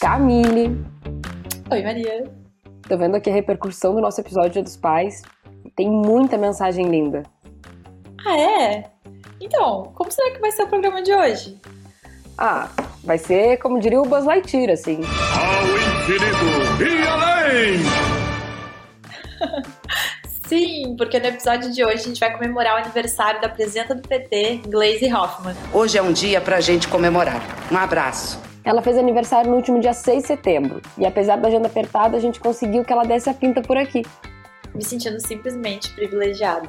Camille. Oi, Maria. Tô vendo aqui a repercussão do nosso episódio Dia dos Pais. Tem muita mensagem linda. Ah, é? Então, como será que vai ser o programa de hoje? Ah, vai ser como diria o Buzz Lightyear, assim. Ao infinito e além! Sim, porque no episódio de hoje a gente vai comemorar o aniversário da presidenta do PT, Glaze Hoffman. Hoje é um dia pra gente comemorar. Um abraço. Ela fez aniversário no último dia 6 de setembro, e apesar da agenda apertada, a gente conseguiu que ela desse a pinta por aqui. Me sentindo simplesmente privilegiada.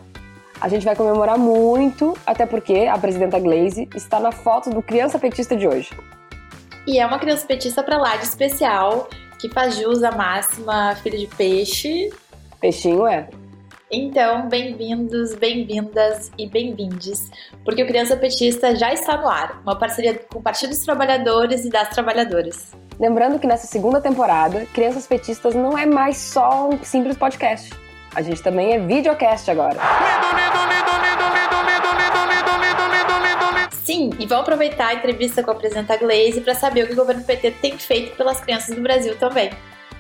A gente vai comemorar muito, até porque a presidenta Glaze está na foto do criança petista de hoje. E é uma criança petista pra lá de especial, que faz jus à máxima filho de peixe. Peixinho é. Então, bem-vindos, bem-vindas e bem-vindes, porque o Criança Petista já está no ar, uma parceria com o Partido dos Trabalhadores e das Trabalhadoras. Lembrando que nessa segunda temporada, Crianças Petistas não é mais só um simples podcast. A gente também é videocast agora. Sim, e vamos aproveitar a entrevista com a presidenta Glaze para saber o que o governo PT tem feito pelas crianças do Brasil também.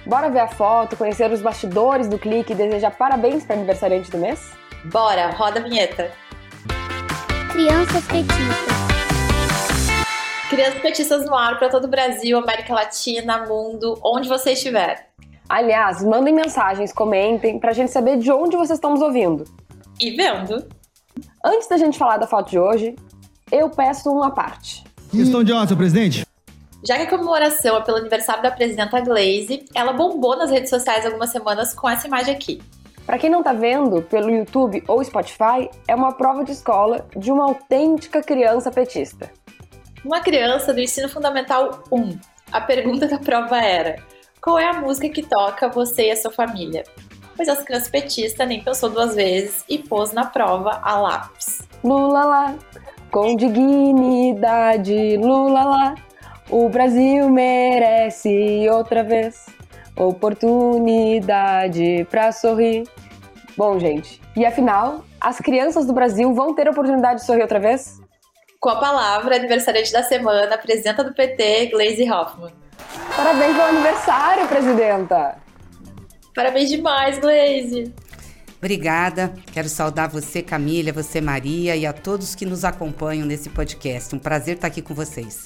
Bora ver a foto, conhecer os bastidores do clique e desejar parabéns para aniversariante do mês? Bora, roda a vinheta. Crianças petistas. Crianças petistas no ar para todo o Brasil, América Latina, mundo, onde você estiver. Aliás, mandem mensagens, comentem, pra gente saber de onde vocês estão nos ouvindo. E vendo. Antes da gente falar da foto de hoje, eu peço uma parte. Questão de ordem, presidente. Já que a comemoração é pelo aniversário da presidenta Glaze, ela bombou nas redes sociais algumas semanas com essa imagem aqui. Pra quem não tá vendo pelo YouTube ou Spotify, é uma prova de escola de uma autêntica criança petista. Uma criança do ensino fundamental 1. A pergunta da prova era: qual é a música que toca você e a sua família? Pois as crianças petistas nem pensou duas vezes e pôs na prova a lápis. Lula lá, com dignidade, Lula lá. O Brasil merece outra vez oportunidade pra sorrir. Bom, gente, e afinal, as crianças do Brasil vão ter a oportunidade de sorrir outra vez? Com a palavra, aniversariante da semana, presidenta do PT, Glaze Hoffman. Parabéns pelo aniversário, presidenta! Parabéns demais, Glaze! Obrigada. Quero saudar você, Camila, você, Maria, e a todos que nos acompanham nesse podcast. Um prazer estar aqui com vocês.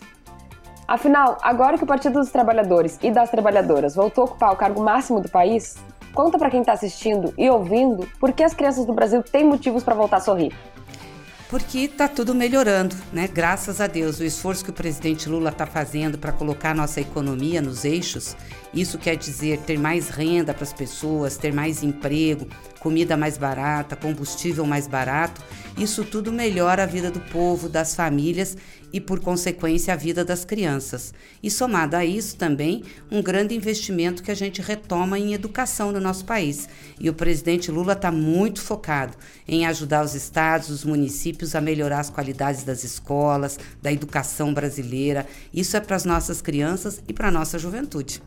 Afinal, agora que o Partido dos Trabalhadores e das Trabalhadoras voltou a ocupar o cargo máximo do país, conta pra quem tá assistindo e ouvindo por que as crianças do Brasil têm motivos para voltar a sorrir. Porque está tudo melhorando, né? Graças a Deus, o esforço que o presidente Lula está fazendo para colocar a nossa economia nos eixos, isso quer dizer ter mais renda para as pessoas, ter mais emprego, comida mais barata, combustível mais barato. Isso tudo melhora a vida do povo, das famílias e, por consequência, a vida das crianças. E somado a isso também, um grande investimento que a gente retoma em educação no nosso país. E o presidente Lula está muito focado em ajudar os estados, os municípios a melhorar as qualidades das escolas, da educação brasileira. Isso é para as nossas crianças e para a nossa juventude.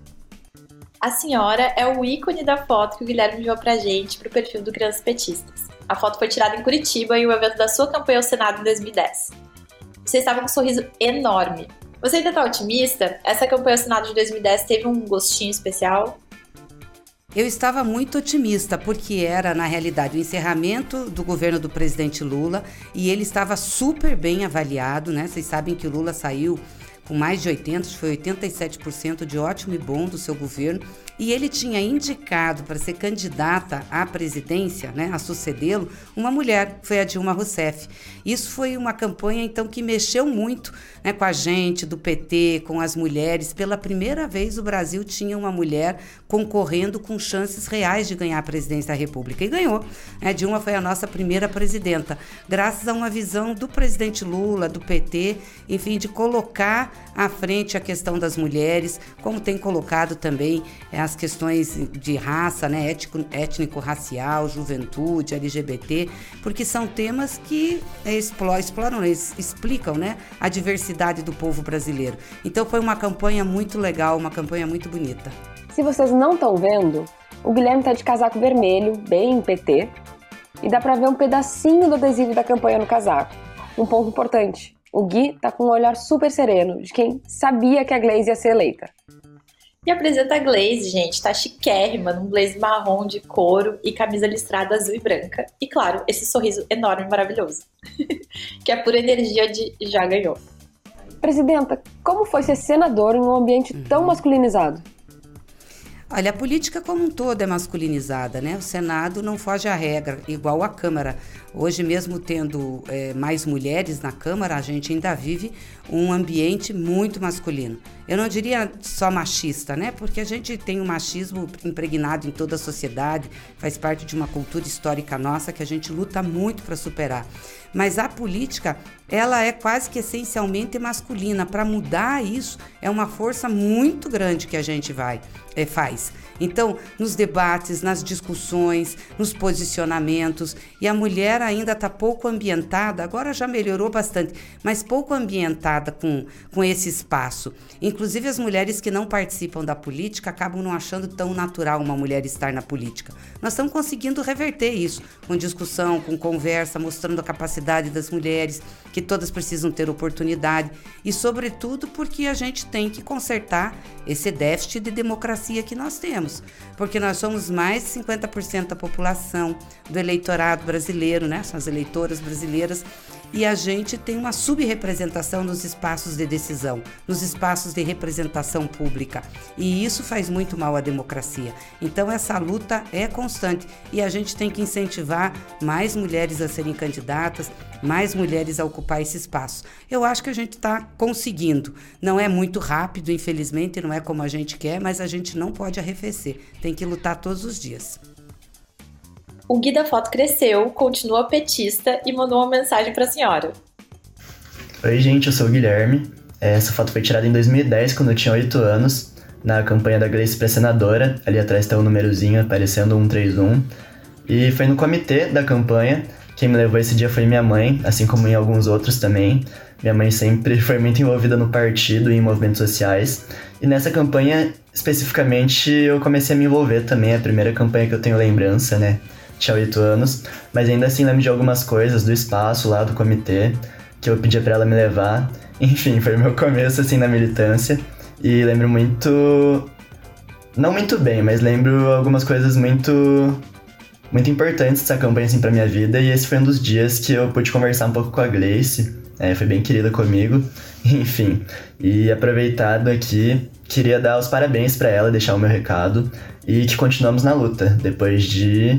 A senhora é o ícone da foto que o Guilherme enviou pra gente pro perfil do Crianças Petistas. A foto foi tirada em Curitiba em um evento da sua campanha ao Senado em 2010. Você estava com um sorriso enorme. Você ainda tá otimista? Essa campanha ao Senado de 2010 teve um gostinho especial? Eu estava muito otimista, porque era, na realidade, o encerramento do governo do presidente Lula e ele estava super bem avaliado, né? Vocês sabem que o Lula saiu com mais de 80, foi 87% de ótimo e bom do seu governo, e ele tinha indicado para ser candidata à presidência, né, a sucedê-lo, uma mulher, foi a Dilma Rousseff. Isso foi uma campanha então que mexeu muito né, com a gente do PT, com as mulheres. Pela primeira vez o Brasil tinha uma mulher concorrendo com chances reais de ganhar a presidência da República e ganhou. A Dilma foi a nossa primeira presidenta, graças a uma visão do presidente Lula, do PT, enfim, de colocar à frente a questão das mulheres, como tem colocado também é, as questões de raça, né, étnico-racial, juventude, LGBT, porque são temas que exploram, exploram explicam né, a diversidade do povo brasileiro. Então foi uma campanha muito legal, uma campanha muito bonita. Se vocês não estão vendo, o Guilherme tá de casaco vermelho, bem PT, e dá pra ver um pedacinho do adesivo da campanha no casaco. Um ponto importante: o Gui tá com um olhar super sereno de quem sabia que a Glaze ia ser eleita. E apresenta a Glaze, gente, tá chiquérrima, num blazer marrom de couro e camisa listrada azul e branca. E claro, esse sorriso enorme e maravilhoso, que é pura energia de já ganhou. Presidenta, como foi ser senador em um ambiente tão masculinizado? Olha, a política como um todo é masculinizada, né? O Senado não foge à regra, igual a Câmara. Hoje, mesmo tendo é, mais mulheres na Câmara, a gente ainda vive um ambiente muito masculino. Eu não diria só machista, né? Porque a gente tem o um machismo impregnado em toda a sociedade, faz parte de uma cultura histórica nossa que a gente luta muito para superar. Mas a política, ela é quase que essencialmente masculina. Para mudar isso, é uma força muito grande que a gente vai é, faz. Então, nos debates, nas discussões, nos posicionamentos, e a mulher ainda está pouco ambientada, agora já melhorou bastante, mas pouco ambientada com, com esse espaço. Inclusive, as mulheres que não participam da política acabam não achando tão natural uma mulher estar na política. Nós estamos conseguindo reverter isso, com discussão, com conversa, mostrando a capacidade das mulheres, que todas precisam ter oportunidade, e, sobretudo, porque a gente tem que consertar esse déficit de democracia que nós temos porque nós somos mais de 50% da população do eleitorado brasileiro, né? São as eleitoras brasileiras e a gente tem uma subrepresentação nos espaços de decisão, nos espaços de representação pública. E isso faz muito mal à democracia. Então essa luta é constante e a gente tem que incentivar mais mulheres a serem candidatas, mais mulheres a ocupar esse espaço. Eu acho que a gente está conseguindo. Não é muito rápido, infelizmente, não é como a gente quer, mas a gente não pode arrefecer. Tem que lutar todos os dias. O Gui da Foto cresceu, continua petista e mandou uma mensagem para a senhora. Oi, gente, eu sou o Guilherme. Essa foto foi tirada em 2010, quando eu tinha 8 anos, na campanha da Gleice para senadora. Ali atrás está o um númerozinho aparecendo 131. E foi no comitê da campanha. Quem me levou esse dia foi minha mãe, assim como em alguns outros também. Minha mãe sempre foi muito envolvida no partido e em movimentos sociais. E nessa campanha, especificamente, eu comecei a me envolver também. A primeira campanha que eu tenho lembrança, né? Tinha oito anos, mas ainda assim lembro de algumas coisas do espaço lá do comitê, que eu pedia para ela me levar. Enfim, foi meu começo assim na militância e lembro muito não muito bem, mas lembro algumas coisas muito muito importantes dessa campanha assim para minha vida e esse foi um dos dias que eu pude conversar um pouco com a Gleice. É, foi bem querida comigo, enfim. E aproveitado aqui, queria dar os parabéns para ela, deixar o meu recado e que continuamos na luta depois de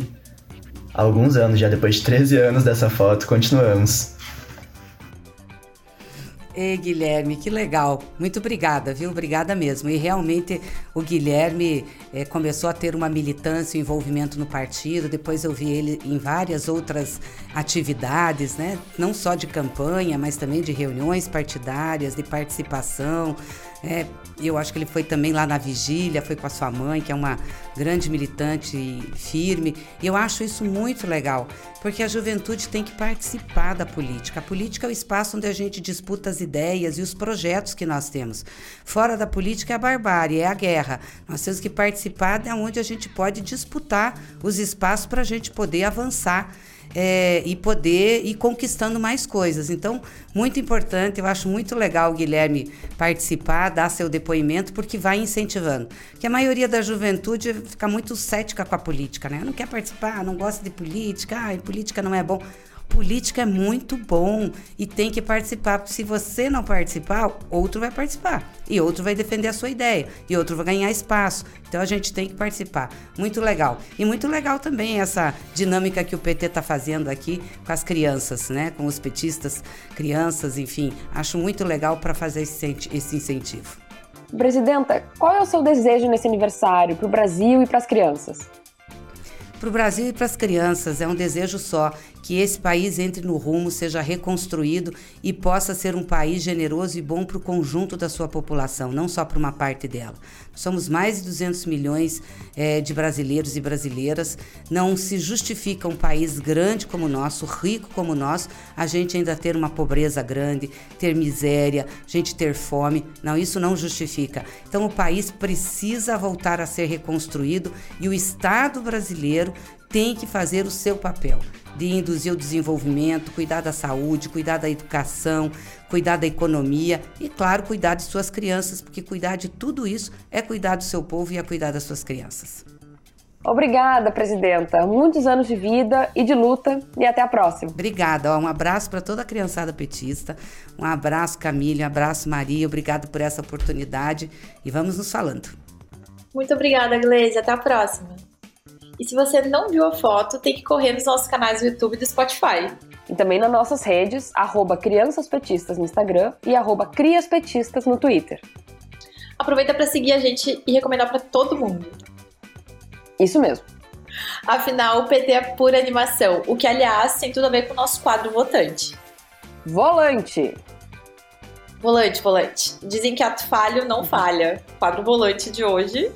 alguns anos, já depois de 13 anos dessa foto, continuamos. Ei, Guilherme, que legal. Muito obrigada, viu? Obrigada mesmo. E realmente o Guilherme é, começou a ter uma militância, um envolvimento no partido. Depois eu vi ele em várias outras atividades, né? Não só de campanha, mas também de reuniões partidárias, de participação. É, eu acho que ele foi também lá na vigília, foi com a sua mãe, que é uma grande militante firme. E eu acho isso muito legal, porque a juventude tem que participar da política. A política é o espaço onde a gente disputa as ideias e os projetos que nós temos. Fora da política é a barbárie, é a guerra. Nós temos que participar de onde a gente pode disputar os espaços para a gente poder avançar é, e poder ir conquistando mais coisas. Então, muito importante, eu acho muito legal o Guilherme participar, dar seu depoimento, porque vai incentivando. Porque a maioria da juventude fica muito cética com a política, né? Não quer participar, não gosta de política, ah, política não é bom. Política é muito bom e tem que participar. Se você não participar, outro vai participar. E outro vai defender a sua ideia. E outro vai ganhar espaço. Então a gente tem que participar. Muito legal. E muito legal também essa dinâmica que o PT está fazendo aqui com as crianças, né? Com os petistas, crianças, enfim. Acho muito legal para fazer esse incentivo. Presidenta, qual é o seu desejo nesse aniversário para o Brasil e para as crianças? Para o Brasil e para as crianças é um desejo só que esse país entre no rumo, seja reconstruído e possa ser um país generoso e bom para o conjunto da sua população, não só para uma parte dela. Somos mais de 200 milhões é, de brasileiros e brasileiras. Não se justifica um país grande como o nosso, rico como o nosso, a gente ainda ter uma pobreza grande, ter miséria, gente ter fome. Não, isso não justifica. Então o país precisa voltar a ser reconstruído e o Estado brasileiro tem que fazer o seu papel de induzir o desenvolvimento, cuidar da saúde, cuidar da educação, cuidar da economia e, claro, cuidar de suas crianças, porque cuidar de tudo isso é cuidar do seu povo e é cuidar das suas crianças. Obrigada, presidenta. Muitos anos de vida e de luta e até a próxima. Obrigada. um abraço para toda a criançada petista. Um abraço, Camila. Um abraço, Maria. Obrigado por essa oportunidade e vamos nos falando. Muito obrigada, Gleise. Até a próxima. E se você não viu a foto, tem que correr nos nossos canais do YouTube e do Spotify. E também nas nossas redes, arroba Crianças Petistas no Instagram e arroba Crias Petistas no Twitter. Aproveita para seguir a gente e recomendar para todo mundo. Isso mesmo. Afinal, o PT é pura animação, o que, aliás, tem tudo a ver com o nosso quadro votante. Volante! Volante, volante. Dizem que ato falho não falha. Quadro volante de hoje.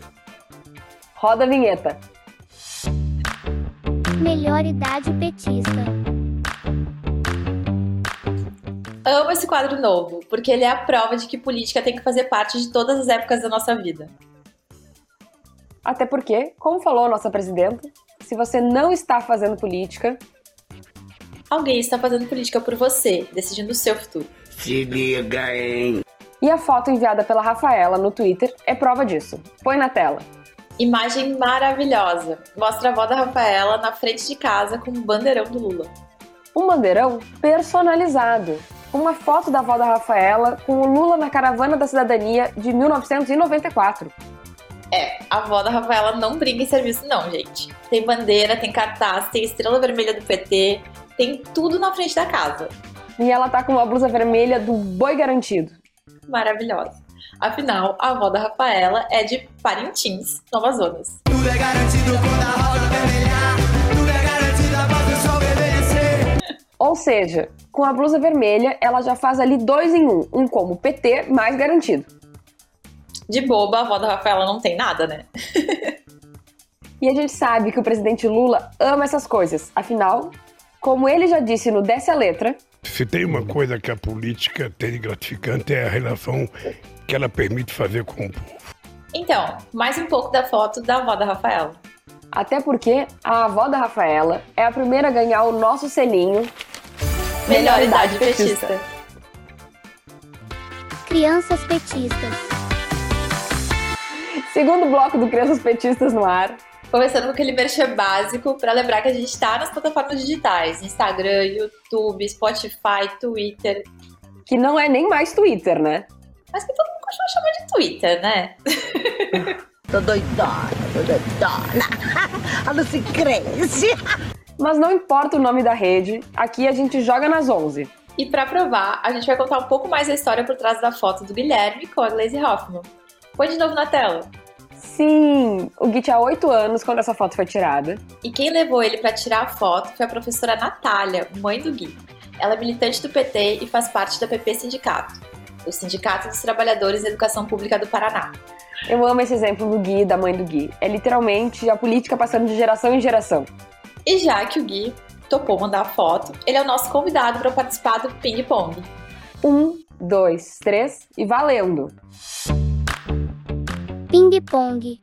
Roda a vinheta. Melhor idade petista. Amo esse quadro novo, porque ele é a prova de que política tem que fazer parte de todas as épocas da nossa vida. Até porque, como falou a nossa presidenta, se você não está fazendo política, alguém está fazendo política por você, decidindo o seu futuro. Se liga, hein? E a foto enviada pela Rafaela no Twitter é prova disso. Põe na tela. Imagem maravilhosa. Mostra a avó da Rafaela na frente de casa com um bandeirão do Lula. Um bandeirão personalizado. Uma foto da avó da Rafaela com o Lula na caravana da cidadania de 1994. É, a avó da Rafaela não brinca em serviço, não, gente. Tem bandeira, tem cartaz, tem estrela vermelha do PT, tem tudo na frente da casa. E ela tá com uma blusa vermelha do boi garantido. Maravilhosa. Afinal, a avó da Rafaela é de Parintins, no Amazonas. Tudo é garantido quando a roda vermelhar. Tudo é garantido após o sol envelhecer. Ou seja, com a blusa vermelha, ela já faz ali dois em um. Um como PT mais garantido. De boba, a avó da Rafaela não tem nada, né? E a gente sabe que o presidente Lula ama essas coisas. Afinal, como ele já disse no Desce a Letra, Se tem uma coisa que a política tem de gratificante é a relação que ela permite fazer com o povo. Então, mais um pouco da foto da avó da Rafaela. até porque a avó da Rafaela é a primeira a ganhar o nosso selinho Melhor idade petista. Crianças petistas. Segundo bloco do Crianças Petistas no ar. Começando com aquele merchan básico para lembrar que a gente tá nas plataformas digitais: Instagram, YouTube, Spotify, Twitter. Que não é nem mais Twitter, né? Mas que todo mundo continua chamando de Twitter, né? Tô doidona, tô doidona. A Lucy cresce. Mas não importa o nome da rede, aqui a gente joga nas 11. E para provar, a gente vai contar um pouco mais a história por trás da foto do Guilherme com a Glaze Hoffman. Põe de novo na tela. Sim, o Gui tinha 8 anos quando essa foto foi tirada. E quem levou ele para tirar a foto foi a professora Natália, mãe do Gui. Ela é militante do PT e faz parte da PP Sindicato, o Sindicato dos Trabalhadores da Educação Pública do Paraná. Eu amo esse exemplo do Gui e da mãe do Gui. É literalmente a política passando de geração em geração. E já que o Gui topou mandar a foto, ele é o nosso convidado para participar do Ping Pong. Um, dois, três e valendo! Ping pong.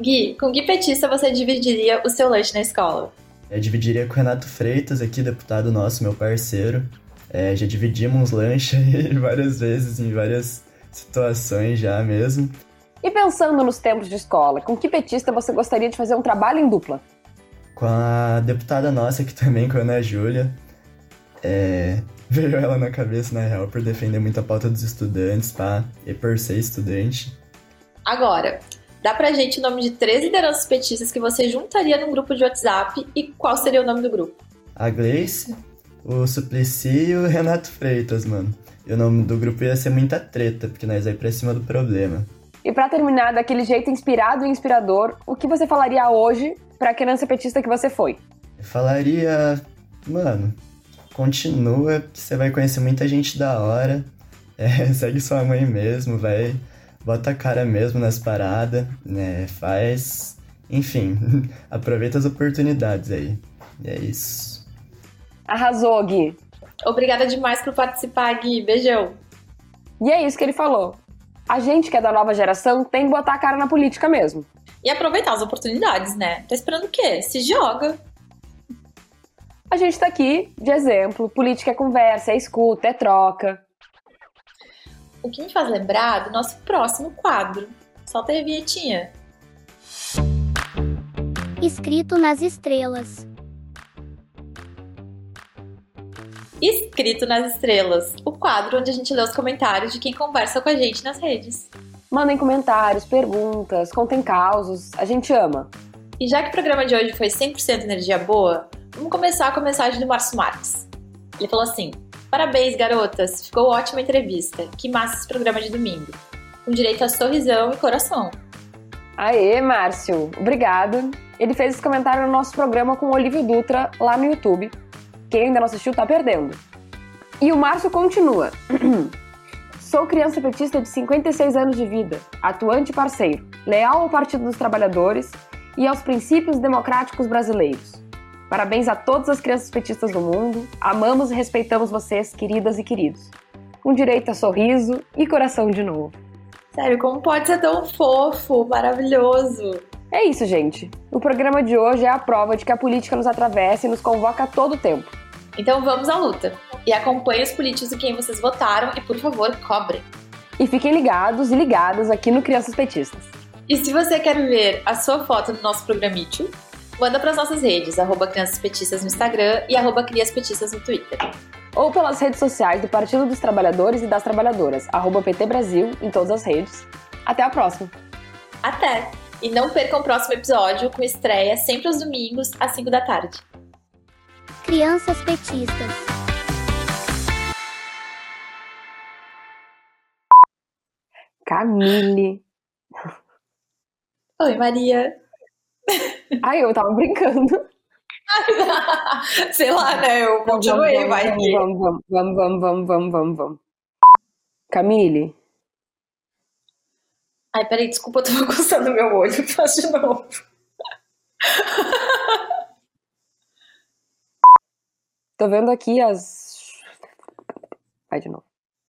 Gui, com que petista você dividiria o seu lanche na escola? Eu dividiria com o Renato Freitas, aqui, deputado nosso, meu parceiro. É, já dividimos aí várias vezes, em várias situações já mesmo. E pensando nos tempos de escola, com que petista você gostaria de fazer um trabalho em dupla? Com a deputada nossa aqui também, com a Ana Júlia. É, veio ela na cabeça, na real, por defender muito a pauta dos estudantes, pá, e por ser estudante. Agora, dá pra gente o nome de três lideranças petistas que você juntaria num grupo de WhatsApp e qual seria o nome do grupo? A Gleice, o Suplicy e o Renato Freitas, mano. E o nome do grupo ia ser muita treta, porque nós aí pra cima do problema. E pra terminar daquele jeito inspirado e inspirador, o que você falaria hoje pra criança petista que você foi? Eu falaria, mano, continua, que você vai conhecer muita gente da hora. É, segue sua mãe mesmo, vai, bota a cara mesmo nas paradas, né? Faz. Enfim, aproveita as oportunidades aí. E é isso. Arrasou, Gui! Obrigada demais por participar, Gui. Beijão. E é isso que ele falou. A gente que é da nova geração tem que botar a cara na política mesmo. E aproveitar as oportunidades, né? Tá esperando o quê? Se joga. A gente tá aqui de exemplo. Política é conversa, é escuta, é troca. O que me faz lembrar do nosso próximo quadro. Solta aí a vinhetinha. Escrito nas estrelas. Escrito nas Estrelas, o quadro onde a gente lê os comentários de quem conversa com a gente nas redes. Mandem comentários, perguntas, contem causos. A gente ama. E já que o programa de hoje foi 100% energia boa, vamos começar com a mensagem do Márcio Marques. Ele falou assim: Parabéns, garotas, ficou ótima entrevista. Que massa esse programa de domingo. Com direito a sorrisão e coração. Aê, Márcio, obrigado. Ele fez esse comentário no nosso programa com o Olívio Dutra lá no YouTube. Quem ainda não assistiu tá perdendo. E o Márcio continua. Sou criança petista de 56 anos de vida, atuante e parceiro, leal ao Partido dos Trabalhadores e aos princípios democráticos brasileiros. Parabéns a todas as crianças petistas do mundo. Amamos e respeitamos vocês, queridas e queridos. Com direito a sorriso e coração de novo. Sério, como pode ser tão fofo, maravilhoso? É isso, gente. O programa de hoje é a prova de que a política nos atravessa e nos convoca a todo tempo. Então vamos à luta. E acompanhe os políticos em quem vocês votaram e, por favor, cobrem. E fiquem ligados e ligadas aqui no Crianças Petistas. E se você quer ver a sua foto no nosso programítico, manda para as nossas redes, arroba Crianças Petistas no Instagram e arroba Crias Petistas no Twitter. Ou pelas redes sociais do Partido dos Trabalhadores e das Trabalhadoras, arroba PT Brasil, em todas as redes. Até a próxima! Até! E não percam o próximo episódio com estreia sempre aos domingos, às 5 da tarde. Crianças petistas. Camille. Oi, Maria. Ai, eu tava brincando. Sei lá, né? Eu continuei, vamos, vai vamos, vamos, vamos, vamos, vamos, vamos, vamos, vamos. Camille, Ai, peraí, desculpa, eu tô coçando meu olho. Faz de novo. Tô vendo aqui as. Vai de novo.